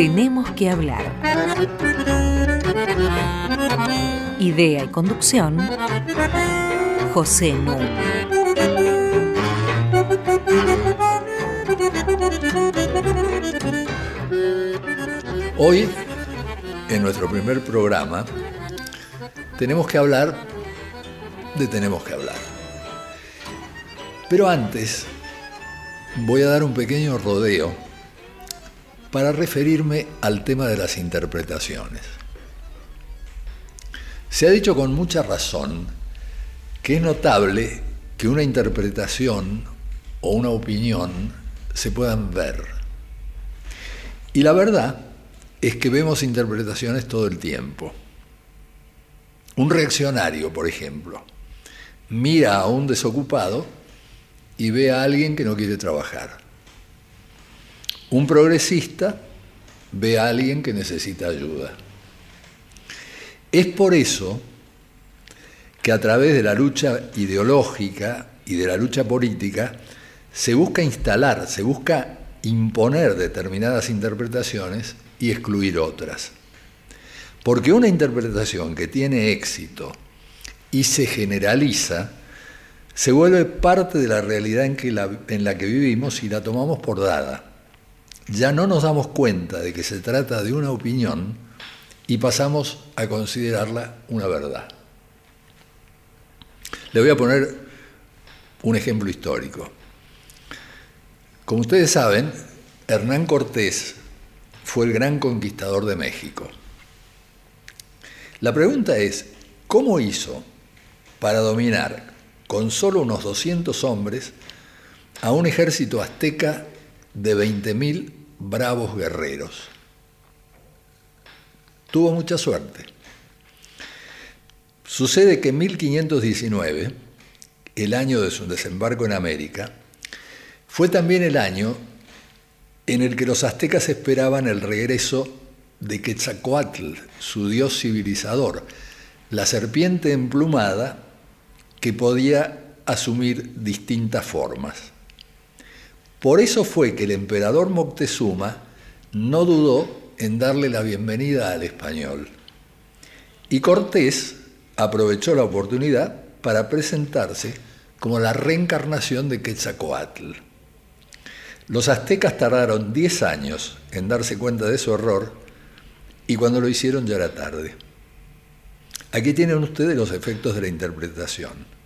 Tenemos que hablar. Idea y conducción, José Núñez. Hoy, en nuestro primer programa, tenemos que hablar de Tenemos que hablar. Pero antes, voy a dar un pequeño rodeo para referirme al tema de las interpretaciones. Se ha dicho con mucha razón que es notable que una interpretación o una opinión se puedan ver. Y la verdad es que vemos interpretaciones todo el tiempo. Un reaccionario, por ejemplo, mira a un desocupado y ve a alguien que no quiere trabajar. Un progresista ve a alguien que necesita ayuda. Es por eso que a través de la lucha ideológica y de la lucha política se busca instalar, se busca imponer determinadas interpretaciones y excluir otras. Porque una interpretación que tiene éxito y se generaliza, se vuelve parte de la realidad en, la que vivimos y la tomamos por dada. Ya no nos damos cuenta de que se trata de una opinión y pasamos a considerarla una verdad. Le voy a poner un ejemplo histórico. Como ustedes saben, Hernán Cortés fue el gran conquistador de México. La pregunta es, ¿cómo hizo para dominar con solo unos 200 hombres a un ejército azteca de 20.000 bravos guerreros? Tuvo mucha suerte. Sucede que en 1519, el año de su desembarco en América, fue también el año en el que los aztecas esperaban el regreso de Quetzalcoatl, su dios civilizador, la serpiente emplumada que podía asumir distintas formas. Por eso fue que el emperador Moctezuma no dudó en darle la bienvenida al español. Y Cortés aprovechó la oportunidad para presentarse como la reencarnación de Quetzalcoatl. Los aztecas tardaron 10 años en darse cuenta de su error y cuando lo hicieron ya era tarde. Aquí tienen ustedes los efectos de la interpretación.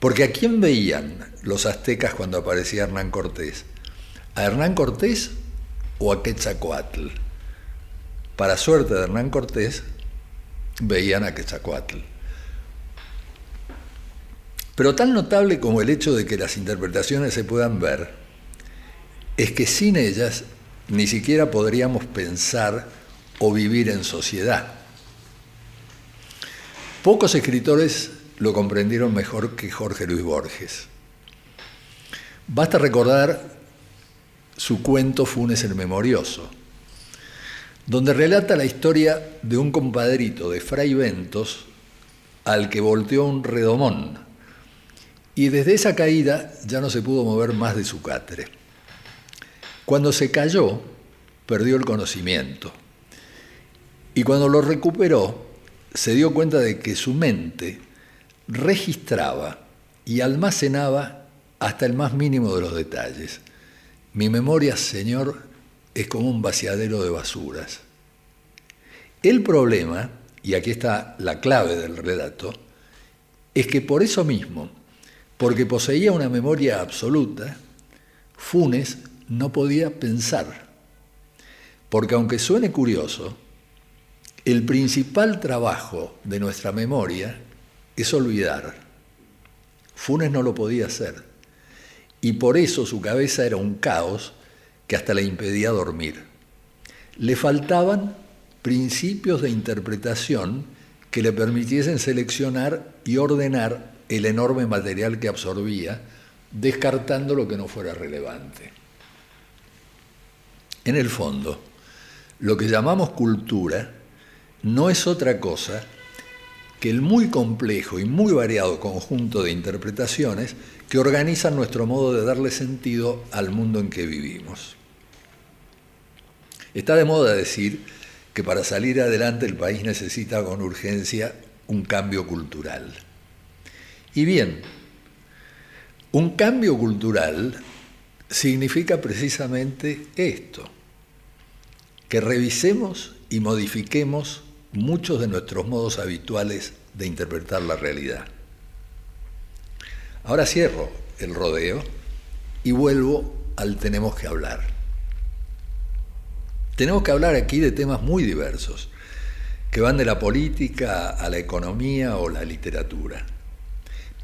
Porque ¿a quién veían los aztecas cuando aparecía Hernán Cortés? ¿A Hernán Cortés o a Quetzalcoatl? Para suerte de Hernán Cortés, veían a Quetzalcoatl. Pero tan notable como el hecho de que las interpretaciones se puedan ver, es que sin ellas ni siquiera podríamos pensar o vivir en sociedad. Pocos escritores lo comprendieron mejor que Jorge Luis Borges. Basta recordar su cuento Funes el Memorioso, donde relata la historia de un compadrito de Fray Ventos al que volteó un redomón y desde esa caída ya no se pudo mover más de su catre. Cuando se cayó, perdió el conocimiento. Y cuando lo recuperó, se dio cuenta de que su mente registraba y almacenaba hasta el más mínimo de los detalles. Mi memoria, Señor, es como un vaciadero de basuras. El problema, y aquí está la clave del relato, es que por eso mismo, porque poseía una memoria absoluta, Funes no podía pensar. Porque aunque suene curioso, el principal trabajo de nuestra memoria es olvidar. Funes no lo podía hacer. Y por eso su cabeza era un caos que hasta le impedía dormir. Le faltaban principios de interpretación que le permitiesen seleccionar y ordenar el enorme material que absorbía, descartando lo que no fuera relevante. En el fondo, lo que llamamos cultura no es otra cosa que el muy complejo y muy variado conjunto de interpretaciones que organizan nuestro modo de darle sentido al mundo en que vivimos. Está de moda decir que para salir adelante el país necesita con urgencia un cambio cultural. Y bien, un cambio cultural significa precisamente esto, que revisemos y modifiquemos muchos de nuestros modos habituales de interpretar la realidad. Ahora cierro el rodeo y vuelvo al tenemos que hablar. Tenemos que hablar aquí de temas muy diversos, que van de la política a la economía o la literatura.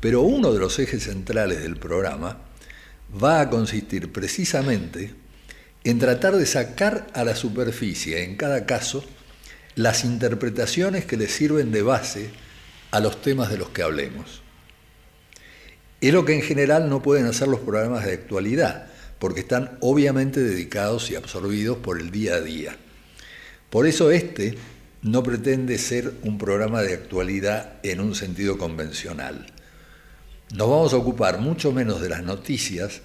Pero uno de los ejes centrales del programa va a consistir precisamente en tratar de sacar a la superficie, en cada caso, las interpretaciones que le sirven de base a los temas de los que hablemos. Es lo que en general no pueden hacer los programas de actualidad, porque están obviamente dedicados y absorbidos por el día a día. Por eso este no pretende ser un programa de actualidad en un sentido convencional. Nos vamos a ocupar mucho menos de las noticias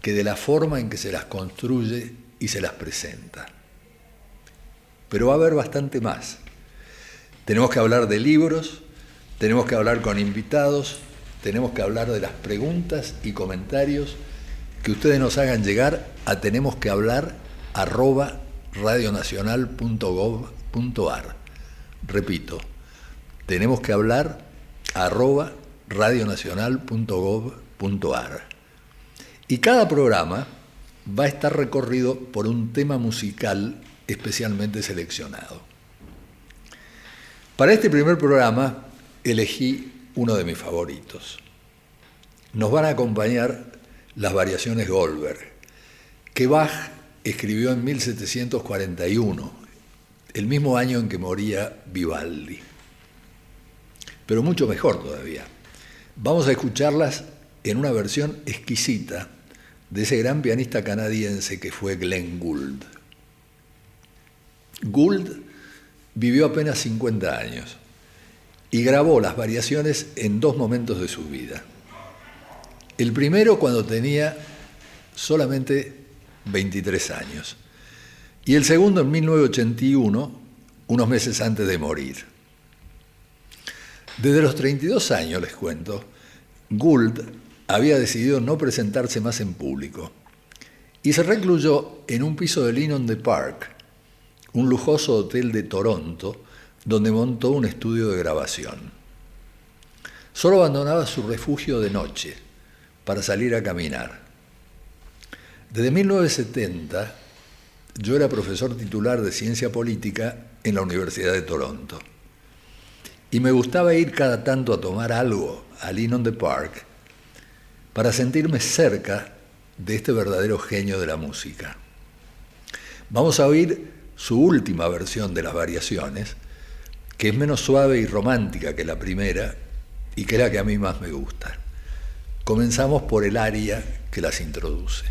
que de la forma en que se las construye y se las presenta. Pero va a haber bastante más. Tenemos que hablar de libros, tenemos que hablar con invitados, tenemos que hablar de las preguntas y comentarios que ustedes nos hagan llegar a tenemos que hablar arroba radionacional.gov.ar. Repito, tenemos que hablar arroba radionacional.gov.ar. Y cada programa va a estar recorrido por un tema musical especialmente seleccionado. Para este primer programa elegí uno de mis favoritos. Nos van a acompañar las variaciones Goldberg, que Bach escribió en 1741, el mismo año en que moría Vivaldi. Pero mucho mejor todavía. Vamos a escucharlas en una versión exquisita de ese gran pianista canadiense que fue Glenn Gould. Gould vivió apenas 50 años y grabó las variaciones en dos momentos de su vida. El primero cuando tenía solamente 23 años y el segundo en 1981, unos meses antes de morir. Desde los 32 años, les cuento, Gould había decidido no presentarse más en público y se recluyó en un piso de Lynn the Park, un lujoso hotel de Toronto, donde montó un estudio de grabación. Solo abandonaba su refugio de noche para salir a caminar. Desde 1970 yo era profesor titular de ciencia política en la Universidad de Toronto. Y me gustaba ir cada tanto a tomar algo a Lynn the Park para sentirme cerca de este verdadero genio de la música. Vamos a oír su última versión de las variaciones, que es menos suave y romántica que la primera y que es la que a mí más me gusta. Comenzamos por el aria que las introduce.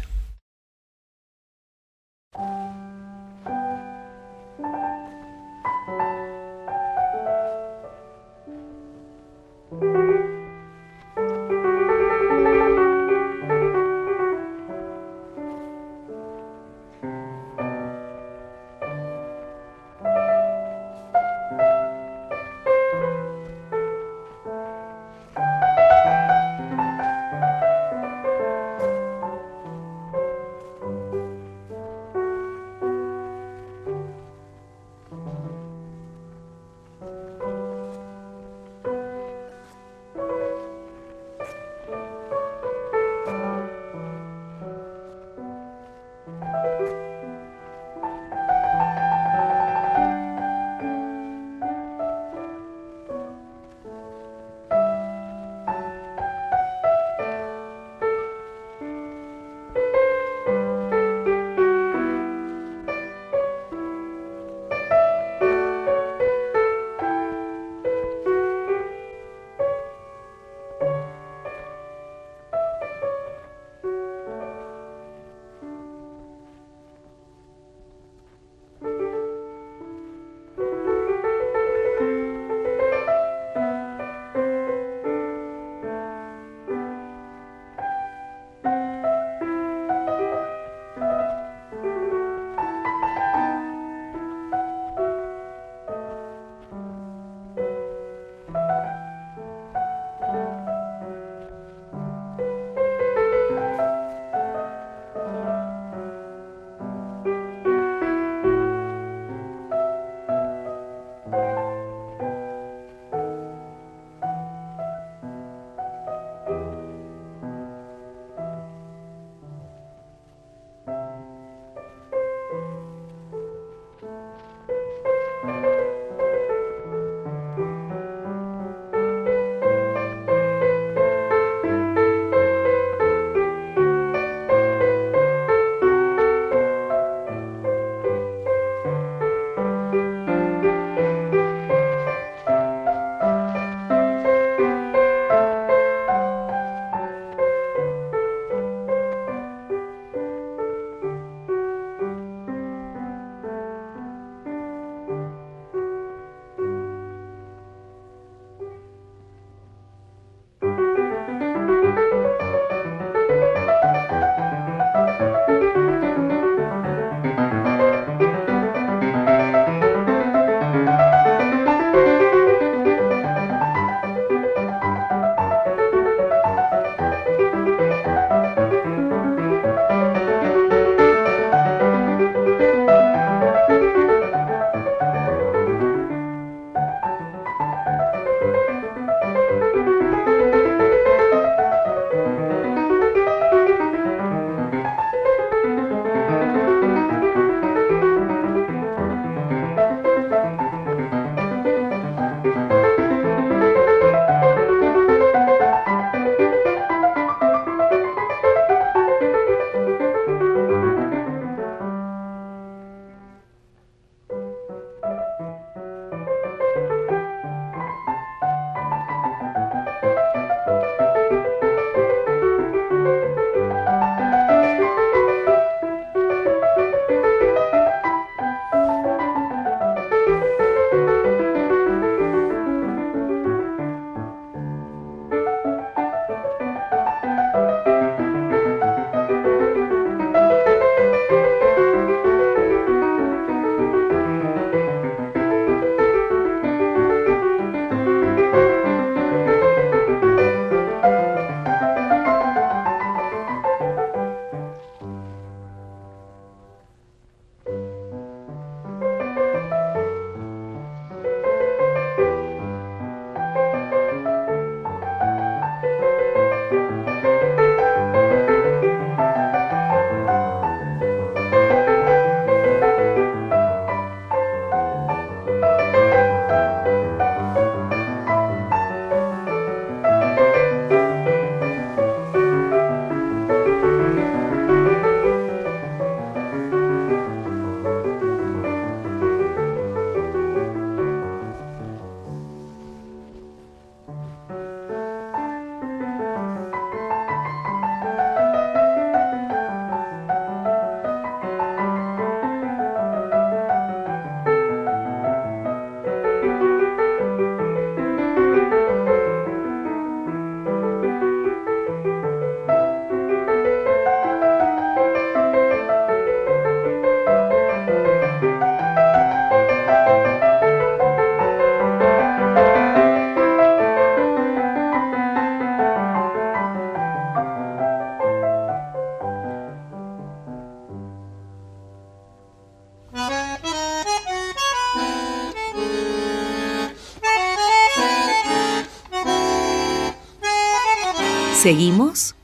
Seguimos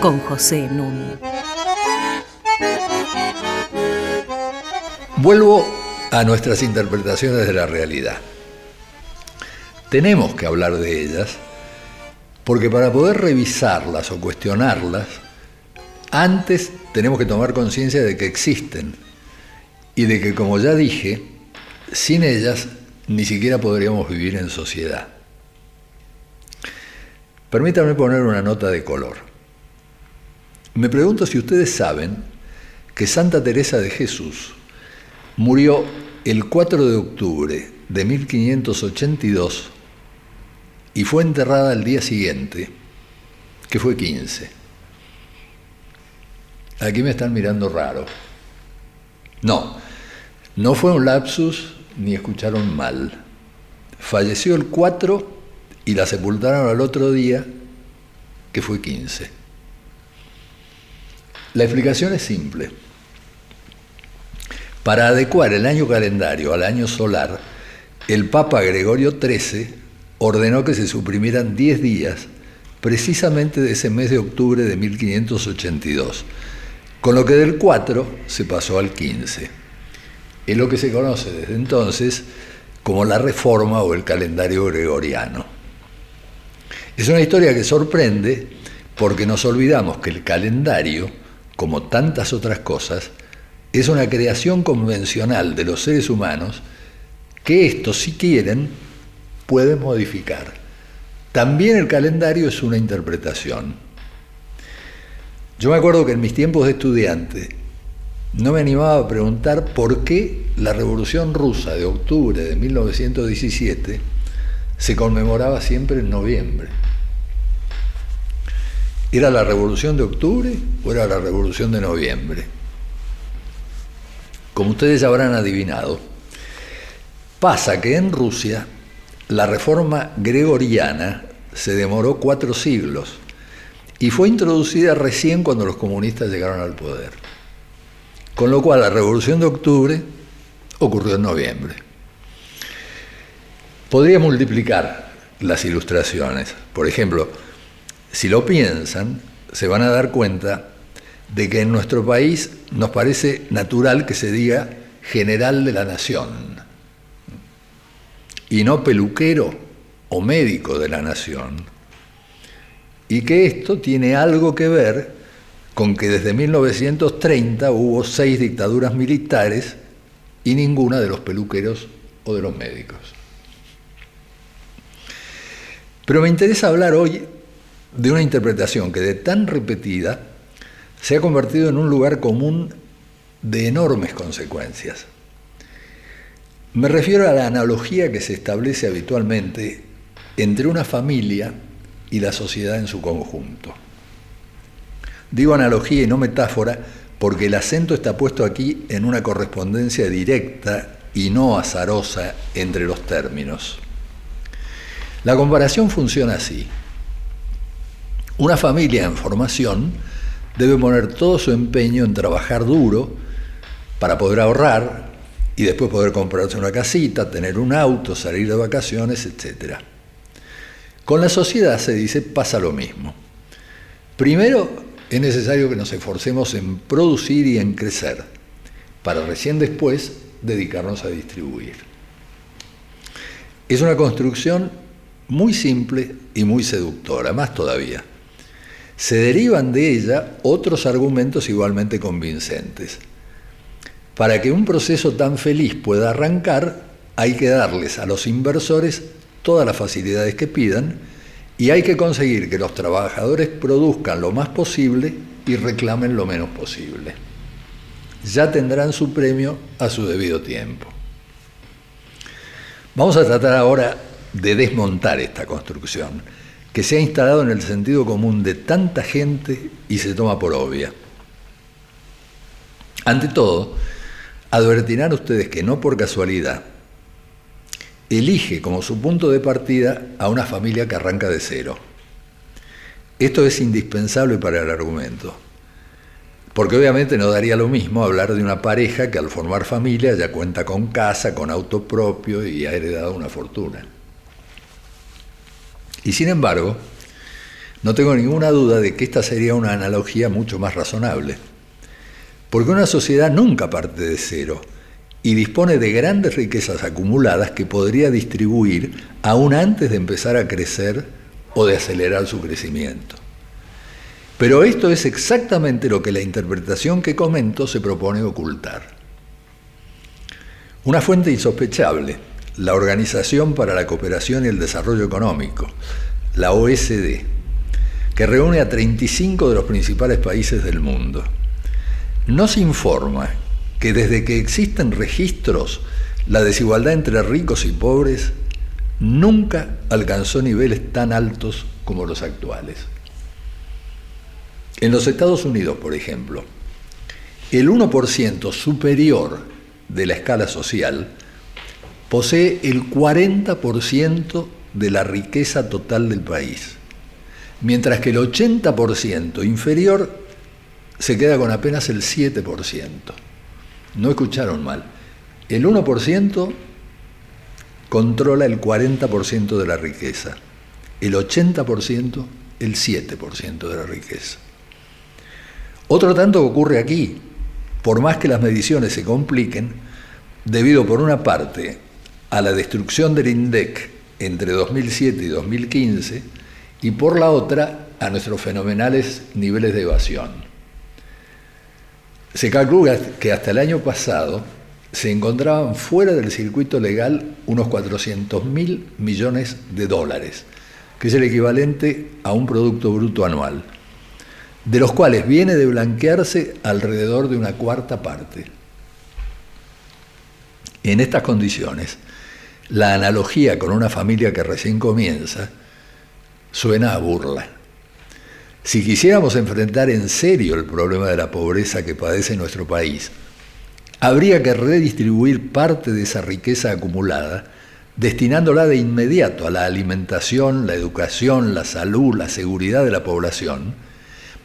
con José Nun. Vuelvo a nuestras interpretaciones de la realidad. Tenemos que hablar de ellas porque para poder revisarlas o cuestionarlas, antes tenemos que tomar conciencia de que existen y de que, como ya dije, sin ellas ni siquiera podríamos vivir en sociedad. Permítanme poner una nota de color. Me pregunto si ustedes saben que Santa Teresa de Jesús murió el 4 de octubre de 1582 y fue enterrada al día siguiente, que fue 15. Aquí me están mirando raro. No, no fue un lapsus ni escucharon mal. Falleció el 4 y la sepultaron al otro día, que fue 15. La explicación es simple. Para adecuar el año calendario al año solar, el Papa Gregorio XIII ordenó que se suprimieran 10 días precisamente de ese mes de octubre de 1582, con lo que del 4 se pasó al 15. Es lo que se conoce desde entonces como la reforma o el calendario gregoriano. Es una historia que sorprende porque nos olvidamos que el calendario, como tantas otras cosas, es una creación convencional de los seres humanos que estos, si quieren, pueden modificar. También el calendario es una interpretación. Yo me acuerdo que en mis tiempos de estudiante no me animaba a preguntar por qué la Revolución Rusa de octubre de 1917 se conmemoraba siempre en noviembre. ¿Era la Revolución de octubre o era la Revolución de noviembre? Como ustedes habrán adivinado, pasa que en Rusia la reforma gregoriana se demoró cuatro siglos y fue introducida recién cuando los comunistas llegaron al poder. Con lo cual la Revolución de Octubre ocurrió en noviembre. Podría multiplicar las ilustraciones. Por ejemplo, si lo piensan, se van a dar cuenta de que en nuestro país nos parece natural que se diga general de la nación y no peluquero o médico de la nación. Y que esto tiene algo que ver con que desde 1930 hubo seis dictaduras militares y ninguna de los peluqueros o de los médicos. Pero me interesa hablar hoy de una interpretación que de tan repetida se ha convertido en un lugar común de enormes consecuencias. Me refiero a la analogía que se establece habitualmente entre una familia y la sociedad en su conjunto. Digo analogía y no metáfora porque el acento está puesto aquí en una correspondencia directa y no azarosa entre los términos. La comparación funciona así. Una familia en formación debe poner todo su empeño en trabajar duro para poder ahorrar, y después poder comprarse una casita, tener un auto, salir de vacaciones, etc. Con la sociedad se dice pasa lo mismo. Primero es necesario que nos esforcemos en producir y en crecer, para recién después dedicarnos a distribuir. Es una construcción muy simple y muy seductora, más todavía. Se derivan de ella otros argumentos igualmente convincentes. Para que un proceso tan feliz pueda arrancar, hay que darles a los inversores todas las facilidades que pidan y hay que conseguir que los trabajadores produzcan lo más posible y reclamen lo menos posible. Ya tendrán su premio a su debido tiempo. Vamos a tratar ahora de desmontar esta construcción, que se ha instalado en el sentido común de tanta gente y se toma por obvia. Ante todo, advertirán ustedes que no por casualidad elige como su punto de partida a una familia que arranca de cero. Esto es indispensable para el argumento, porque obviamente no daría lo mismo hablar de una pareja que al formar familia ya cuenta con casa, con auto propio y ha heredado una fortuna. Y sin embargo, no tengo ninguna duda de que esta sería una analogía mucho más razonable. Porque una sociedad nunca parte de cero y dispone de grandes riquezas acumuladas que podría distribuir aún antes de empezar a crecer o de acelerar su crecimiento. Pero esto es exactamente lo que la interpretación que comento se propone ocultar. Una fuente insospechable, la Organización para la Cooperación y el Desarrollo Económico, la OSD, que reúne a 35 de los principales países del mundo, nos informa que desde que existen registros, la desigualdad entre ricos y pobres nunca alcanzó niveles tan altos como los actuales. En los Estados Unidos, por ejemplo, el 1% superior de la escala social, posee el 40% de la riqueza total del país, mientras que el 80% inferior se queda con apenas el 7%. No escucharon mal. El 1% controla el 40% de la riqueza, el 80% el 7% de la riqueza. Otro tanto ocurre aquí, por más que las mediciones se compliquen, debido por una parte a la destrucción del INDEC entre 2007 y 2015 y por la otra a nuestros fenomenales niveles de evasión. Se calcula que hasta el año pasado se encontraban fuera del circuito legal unos 400 mil millones de dólares, que es el equivalente a un Producto Bruto anual de los cuales viene de blanquearse alrededor de una cuarta parte. En estas condiciones, la analogía con una familia que recién comienza suena a burla. Si quisiéramos enfrentar en serio el problema de la pobreza que padece nuestro país, habría que redistribuir parte de esa riqueza acumulada, destinándola de inmediato a la alimentación, la educación, la salud, la seguridad de la población,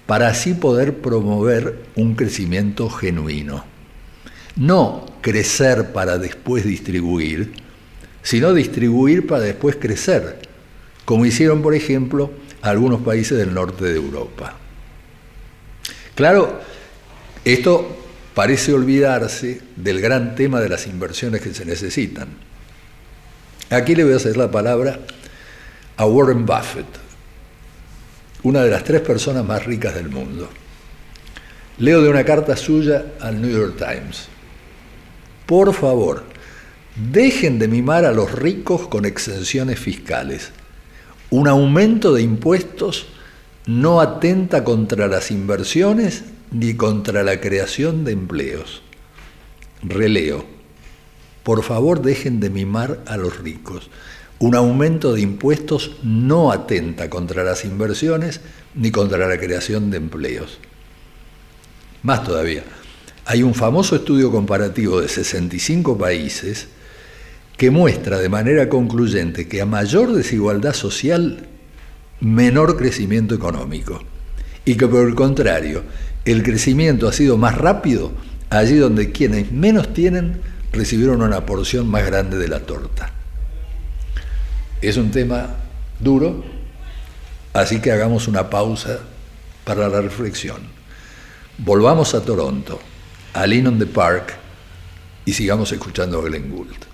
para así poder promover un crecimiento genuino. No crecer para después distribuir, sino distribuir para después crecer, como hicieron, por ejemplo, algunos países del norte de Europa. Claro, esto parece olvidarse del gran tema de las inversiones que se necesitan. Aquí le voy a hacer la palabra a Warren Buffett, una de las tres personas más ricas del mundo. Leo de una carta suya al New York Times. Por favor, dejen de mimar a los ricos con exenciones fiscales. Un aumento de impuestos no atenta contra las inversiones ni contra la creación de empleos. Releo. Por favor, dejen de mimar a los ricos. Un aumento de impuestos no atenta contra las inversiones ni contra la creación de empleos. Más todavía, hay un famoso estudio comparativo de 65 países que muestra de manera concluyente que a mayor desigualdad social, menor crecimiento económico. Y que por el contrario, el crecimiento ha sido más rápido allí donde quienes menos tienen recibieron una porción más grande de la torta. Es un tema duro, así que hagamos una pausa para la reflexión. Volvamos a Toronto, a Lynn the Park, y sigamos escuchando a Glenn Gould.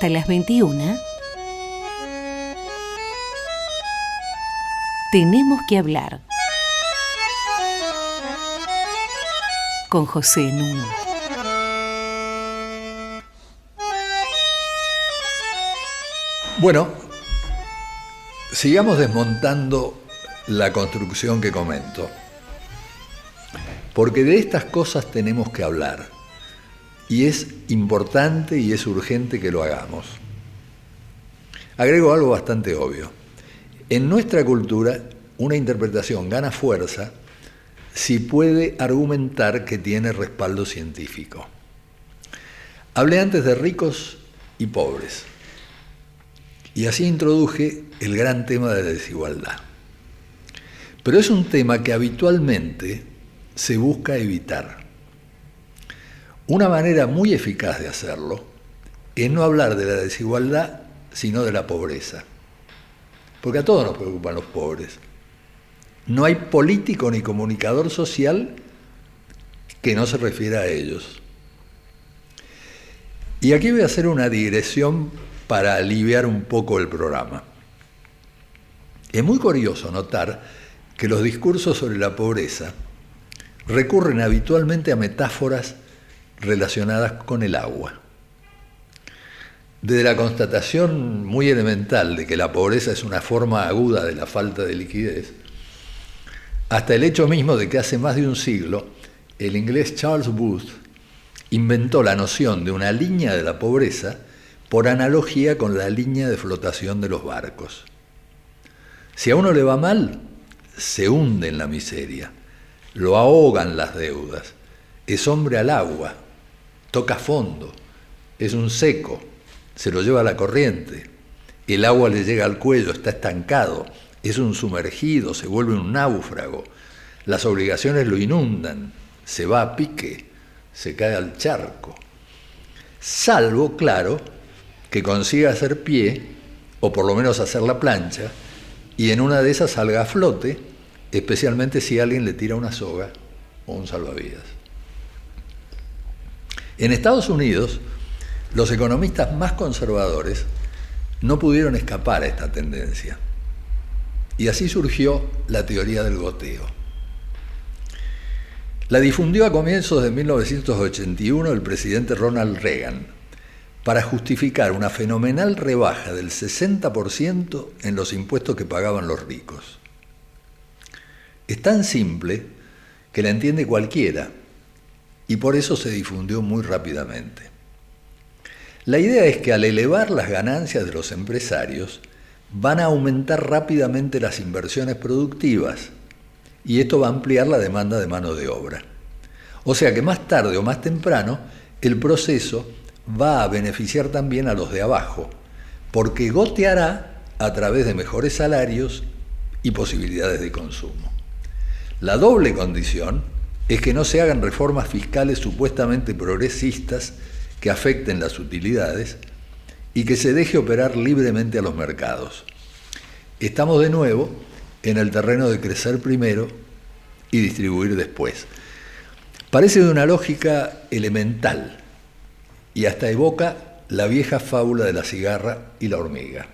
Hasta las 21. Tenemos que hablar. Con José Nuno. Bueno, sigamos desmontando la construcción que comento. Porque de estas cosas tenemos que hablar. Y es importante y es urgente que lo hagamos. Agrego algo bastante obvio. En nuestra cultura, una interpretación gana fuerza si puede argumentar que tiene respaldo científico. Hablé antes de ricos y pobres. Y así introduje el gran tema de la desigualdad. Pero es un tema que habitualmente se busca evitar. Una manera muy eficaz de hacerlo es no hablar de la desigualdad, sino de la pobreza. Porque a todos nos preocupan los pobres. No hay político ni comunicador social que no se refiera a ellos. Y aquí voy a hacer una digresión para aliviar un poco el programa. Es muy curioso notar que los discursos sobre la pobreza recurren habitualmente a metáforas relacionadas con el agua. Desde la constatación muy elemental de que la pobreza es una forma aguda de la falta de liquidez, hasta el hecho mismo de que hace más de un siglo el inglés Charles Booth inventó la noción de una línea de la pobreza por analogía con la línea de flotación de los barcos. Si a uno le va mal, se hunde en la miseria, lo ahogan las deudas, es hombre al agua, toca fondo, es un seco, se lo lleva la corriente, el agua le llega al cuello, está estancado, es un sumergido, se vuelve un náufrago, las obligaciones lo inundan, se va a pique, se cae al charco. Salvo, claro, que consiga hacer pie, o por lo menos hacer la plancha, y en una de esas salga a flote, especialmente si alguien le tira una soga o un salvavidas. En Estados Unidos, los economistas más conservadores no pudieron escapar a esta tendencia. Y así surgió la teoría del goteo. La difundió a comienzos de 1981 el presidente Ronald Reagan para justificar una fenomenal rebaja del 60% en los impuestos que pagaban los ricos. Es tan simple que la entiende cualquiera y por eso se difundió muy rápidamente. La idea es que al elevar las ganancias de los empresarios, van a aumentar rápidamente las inversiones productivas y esto va a ampliar la demanda de mano de obra. O sea que más tarde o más temprano el proceso va a beneficiar también a los de abajo, porque goteará a través de mejores salarios y posibilidades de consumo. La doble condición es que no se hagan reformas fiscales supuestamente progresistas que afecten las utilidades y que se deje operar libremente a los mercados. Estamos de nuevo en el terreno de crecer primero y distribuir después. Parece de una lógica elemental y hasta evoca la vieja fábula de la cigarra y la hormiga.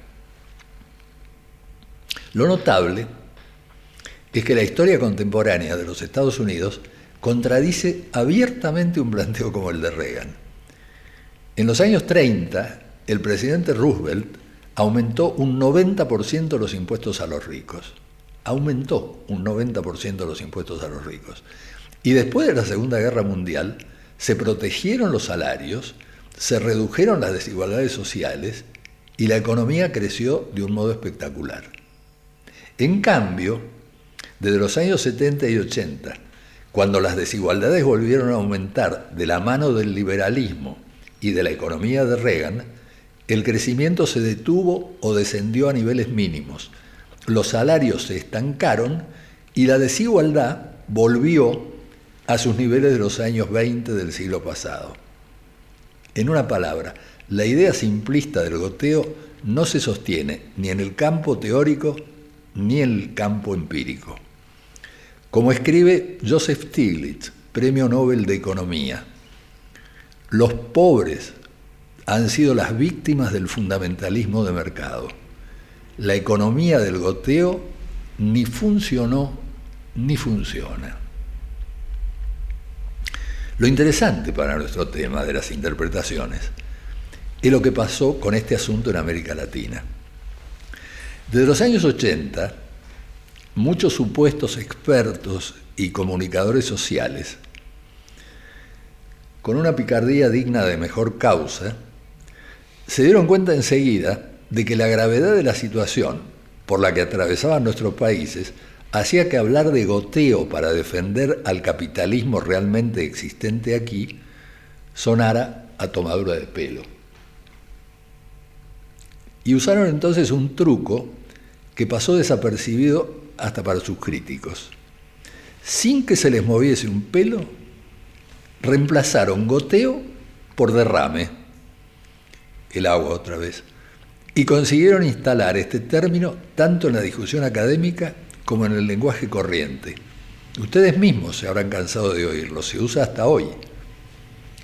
Lo notable es que la historia contemporánea de los Estados Unidos contradice abiertamente un planteo como el de Reagan. En los años 30, el presidente Roosevelt aumentó un 90% los impuestos a los ricos. Aumentó un 90% los impuestos a los ricos. Y después de la Segunda Guerra Mundial, se protegieron los salarios, se redujeron las desigualdades sociales y la economía creció de un modo espectacular. En cambio, desde los años 70 y 80, cuando las desigualdades volvieron a aumentar de la mano del liberalismo y de la economía de Reagan, el crecimiento se detuvo o descendió a niveles mínimos, los salarios se estancaron y la desigualdad volvió a sus niveles de los años 20 del siglo pasado. En una palabra, la idea simplista del goteo no se sostiene ni en el campo teórico ni en el campo empírico. Como escribe Joseph Stiglitz, Premio Nobel de Economía, los pobres han sido las víctimas del fundamentalismo de mercado. La economía del goteo ni funcionó ni funciona. Lo interesante para nuestro tema de las interpretaciones es lo que pasó con este asunto en América Latina. Desde los años 80, muchos supuestos expertos y comunicadores sociales, con una picardía digna de mejor causa, se dieron cuenta enseguida de que la gravedad de la situación por la que atravesaban nuestros países hacía que hablar de goteo para defender al capitalismo realmente existente aquí sonara a tomadura de pelo. Y usaron entonces un truco que pasó desapercibido hasta para sus críticos. Sin que se les moviese un pelo, reemplazaron goteo por derrame, el agua otra vez, y consiguieron instalar este término tanto en la discusión académica como en el lenguaje corriente. Ustedes mismos se habrán cansado de oírlo, se usa hasta hoy.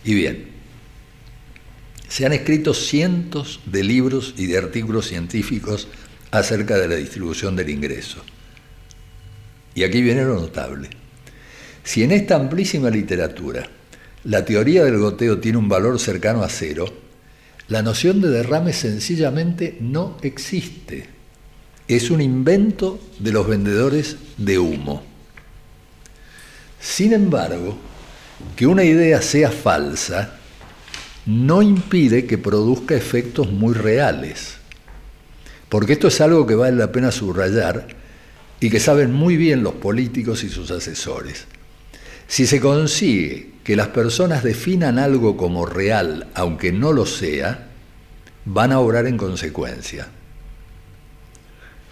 Y bien, se han escrito cientos de libros y de artículos científicos acerca de la distribución del ingreso. Y aquí viene lo notable. Si en esta amplísima literatura la teoría del goteo tiene un valor cercano a cero, la noción de derrame sencillamente no existe es un invento de los vendedores de humo. Sin embargo, que una idea sea falsa no impide que produzca efectos muy reales, porque esto es algo que vale la pena subrayar y que saben muy bien los políticos y sus asesores. Si se consigue que las personas definan algo como real, aunque no lo sea, van a obrar en consecuencia.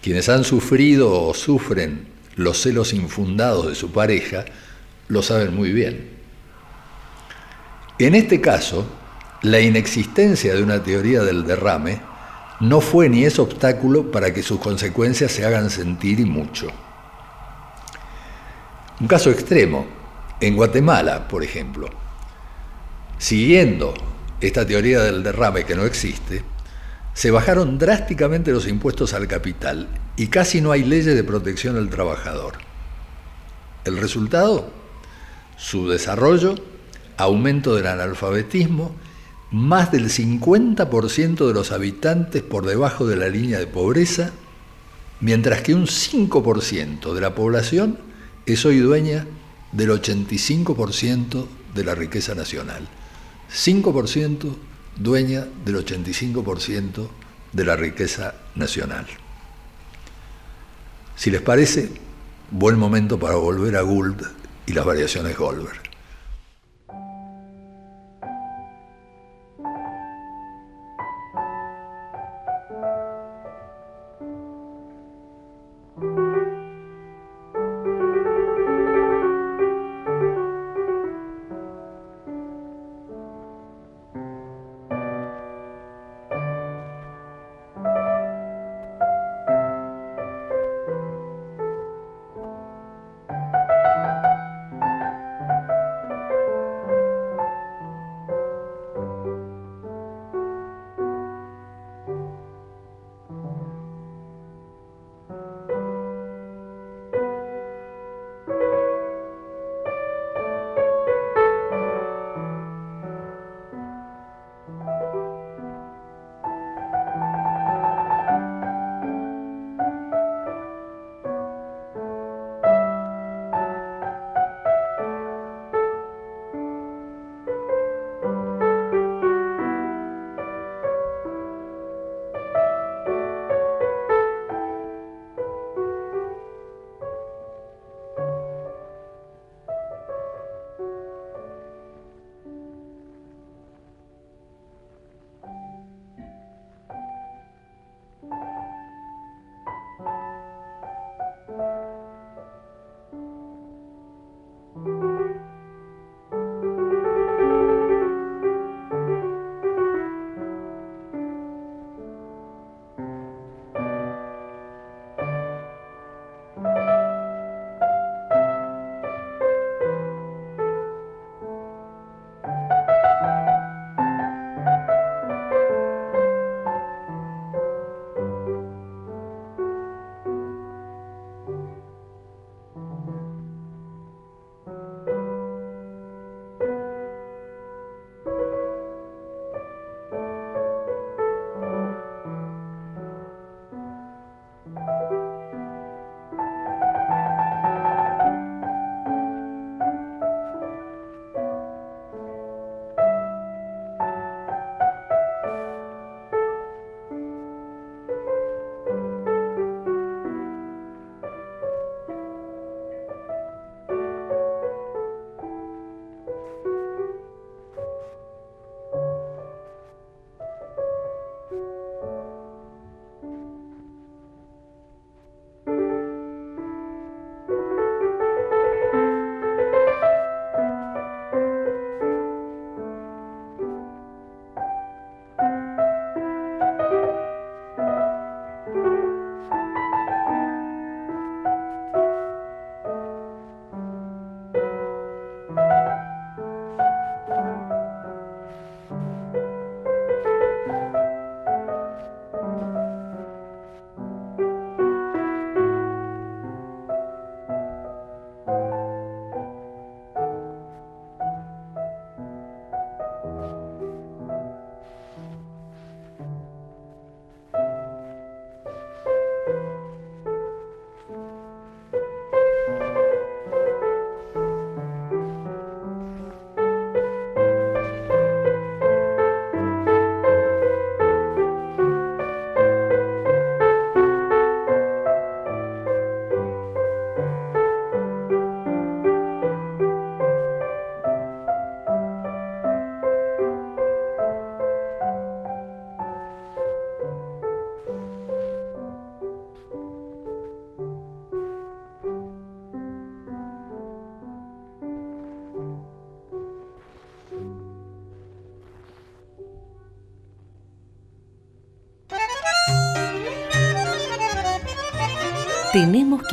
Quienes han sufrido o sufren los celos infundados de su pareja lo saben muy bien. En este caso, la inexistencia de una teoría del derrame no fue ni es obstáculo para que sus consecuencias se hagan sentir y mucho. Un caso extremo, en Guatemala, por ejemplo, siguiendo esta teoría del derrame que no existe, se bajaron drásticamente los impuestos al capital y casi no hay leyes de protección al trabajador. El resultado, su desarrollo, aumento del analfabetismo, más del 50% de los habitantes por debajo de la línea de pobreza, mientras que un 5% de la población es hoy dueña del 85% de la riqueza nacional. 5% dueña del 85% de la riqueza nacional. Si les parece, buen momento para volver a Gould y las variaciones Goldberg.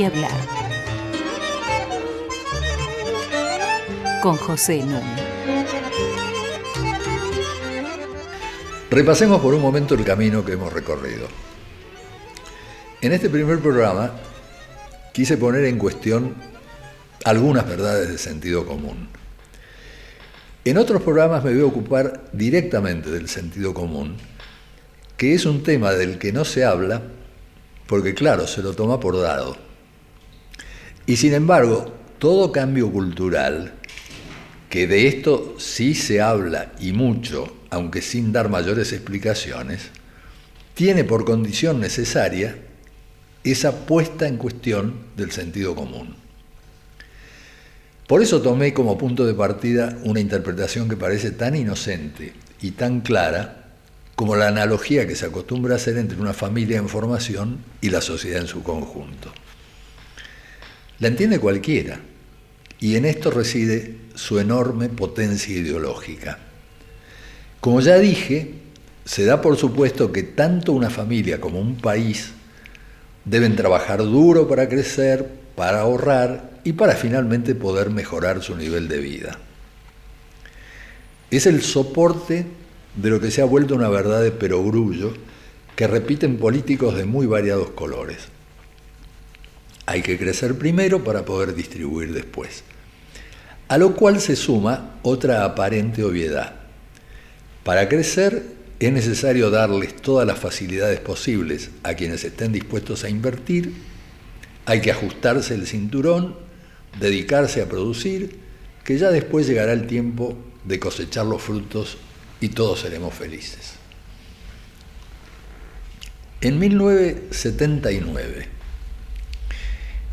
Hablar con José Núñez. Repasemos por un momento el camino que hemos recorrido. En este primer programa quise poner en cuestión algunas verdades de sentido común. En otros programas me voy a ocupar directamente del sentido común, que es un tema del que no se habla porque claro, se lo toma por dado. Y sin embargo, todo cambio cultural, que de esto sí se habla y mucho, aunque sin dar mayores explicaciones, tiene por condición necesaria esa puesta en cuestión del sentido común. Por eso tomé como punto de partida una interpretación que parece tan inocente y tan clara como la analogía que se acostumbra a hacer entre una familia en formación y la sociedad en su conjunto. La entiende cualquiera, y en esto reside su enorme potencia ideológica. Como ya dije, se da por supuesto que tanto una familia como un país deben trabajar duro para crecer, para ahorrar y para finalmente poder mejorar su nivel de vida. Es el soporte de lo que se ha vuelto una verdad de perogrullo que repiten políticos de muy variados colores. Hay que crecer primero para poder distribuir después. A lo cual se suma otra aparente obviedad. Para crecer es necesario darles todas las facilidades posibles a quienes estén dispuestos a invertir, hay que ajustarse el cinturón, dedicarse a producir, que ya después llegará el tiempo de cosechar los frutos y todos seremos felices. En 1979,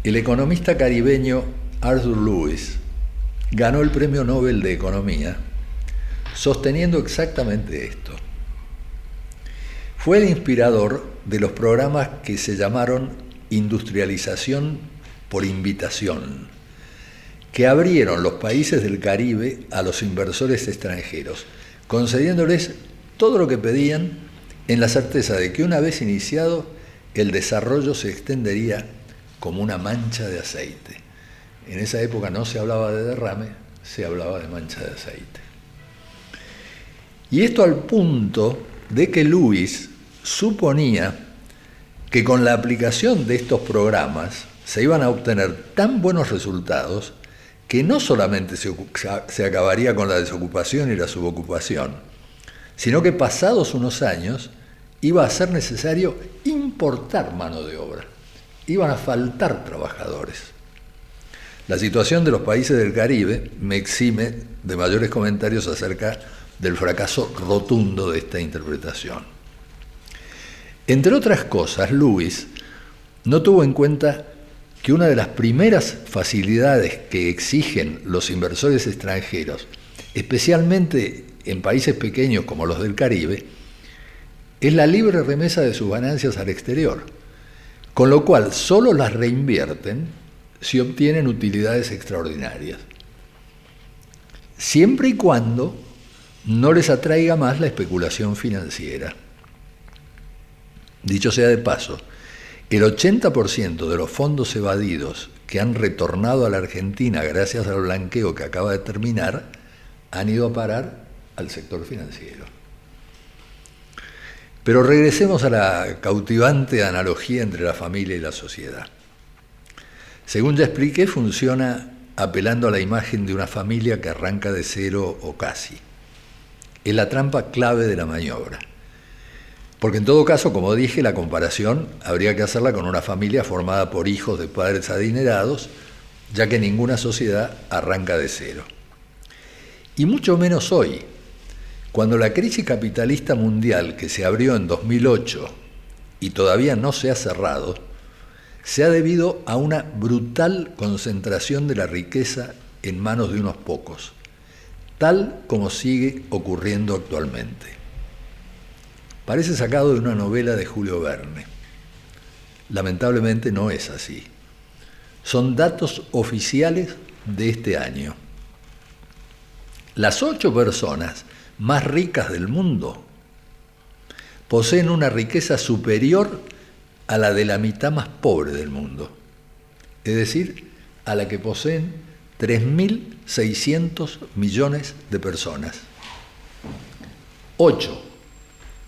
el economista caribeño Arthur Lewis ganó el Premio Nobel de Economía sosteniendo exactamente esto. Fue el inspirador de los programas que se llamaron industrialización por invitación, que abrieron los países del Caribe a los inversores extranjeros concediéndoles todo lo que pedían en la certeza de que una vez iniciado el desarrollo se extendería como una mancha de aceite. En esa época no se hablaba de derrame, se hablaba de mancha de aceite. Y esto al punto de que Luis suponía que con la aplicación de estos programas se iban a obtener tan buenos resultados que no solamente se, acabaría con la desocupación y la subocupación, sino que pasados unos años iba a ser necesario importar mano de obra, iban a faltar trabajadores. La situación de los países del Caribe me exime de mayores comentarios acerca del fracaso rotundo de esta interpretación. Entre otras cosas, Luis no tuvo en cuenta que una de las primeras facilidades que exigen los inversores extranjeros, especialmente en países pequeños como los del Caribe, es la libre remesa de sus ganancias al exterior, con lo cual solo las reinvierten si obtienen utilidades extraordinarias, siempre y cuando no les atraiga más la especulación financiera. Dicho sea de paso, el 80% de los fondos evadidos que han retornado a la Argentina gracias al blanqueo que acaba de terminar han ido a parar al sector financiero. Pero regresemos a la cautivante analogía entre la familia y la sociedad. Según ya expliqué, funciona apelando a la imagen de una familia que arranca de cero o casi. Es la trampa clave de la maniobra. Porque en todo caso, como dije, la comparación habría que hacerla con una familia formada por hijos de padres adinerados, ya que ninguna sociedad arranca de cero. Y mucho menos hoy, cuando la crisis capitalista mundial que se abrió en 2008 y todavía no se ha cerrado, se ha debido a una brutal concentración de la riqueza en manos de unos pocos, tal como sigue ocurriendo actualmente. Parece sacado de una novela de Julio Verne. Lamentablemente no es así. Son datos oficiales de este año. Las ocho personas más ricas del mundo. Poseen una riqueza superior a la de la mitad más pobre del mundo, es decir, a la que poseen 3.600 millones de personas. 8,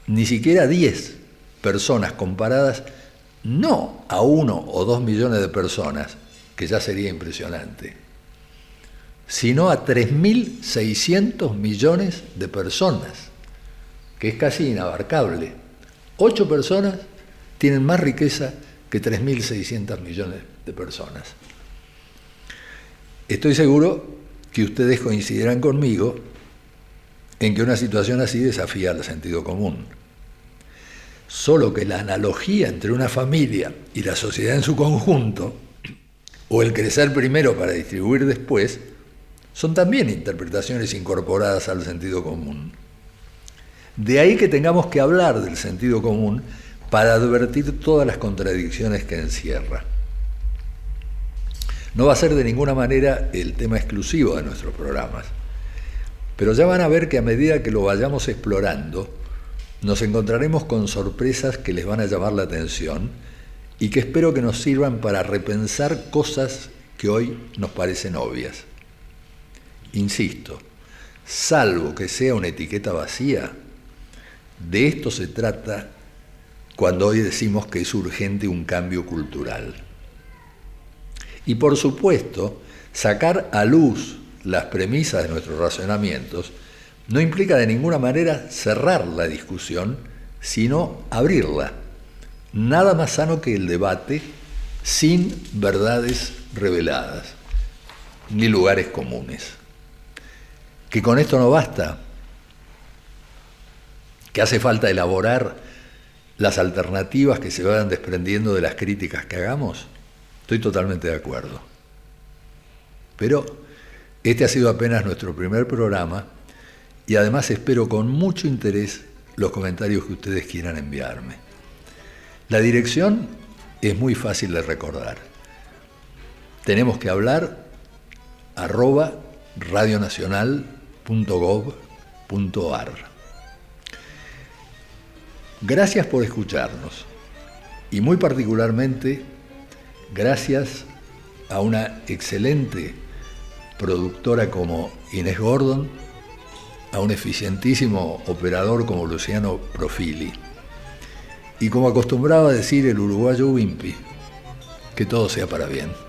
ni siquiera 10 personas comparadas no a uno o dos millones de personas, que ya sería impresionante, sino a 3.600 millones de personas, que es casi inabarcable. Ocho personas tienen más riqueza que 3.600 millones de personas. Estoy seguro que ustedes coincidirán conmigo en que una situación así desafía el sentido común. Solo que la analogía entre una familia y la sociedad en su conjunto, o el crecer primero para distribuir después, son también interpretaciones incorporadas al sentido común. De ahí que tengamos que hablar del sentido común para advertir todas las contradicciones que encierra. No va a ser de ninguna manera el tema exclusivo de nuestros programas, pero ya van a ver que a medida que lo vayamos explorando, nos encontraremos con sorpresas que les van a llamar la atención y que espero que nos sirvan para repensar cosas que hoy nos parecen obvias. Insisto, salvo que sea una etiqueta vacía, de esto se trata cuando hoy decimos que es urgente un cambio cultural. Y por supuesto, sacar a luz las premisas de nuestros razonamientos no implica de ninguna manera cerrar la discusión, sino abrirla. Nada más sano que el debate sin verdades reveladas, ni lugares comunes. Que con esto no basta, que hace falta elaborar las alternativas que se vayan desprendiendo de las críticas que hagamos, estoy totalmente de acuerdo. Pero este ha sido apenas nuestro primer programa y además espero con mucho interés los comentarios que ustedes quieran enviarme. La dirección es muy fácil de recordar. Tenemos que hablar arroba Gracias por escucharnos y muy particularmente gracias a una excelente productora como Inés Gordon, a un eficientísimo operador como Luciano Profili y como acostumbraba decir el uruguayo Wimpy, que todo sea para bien.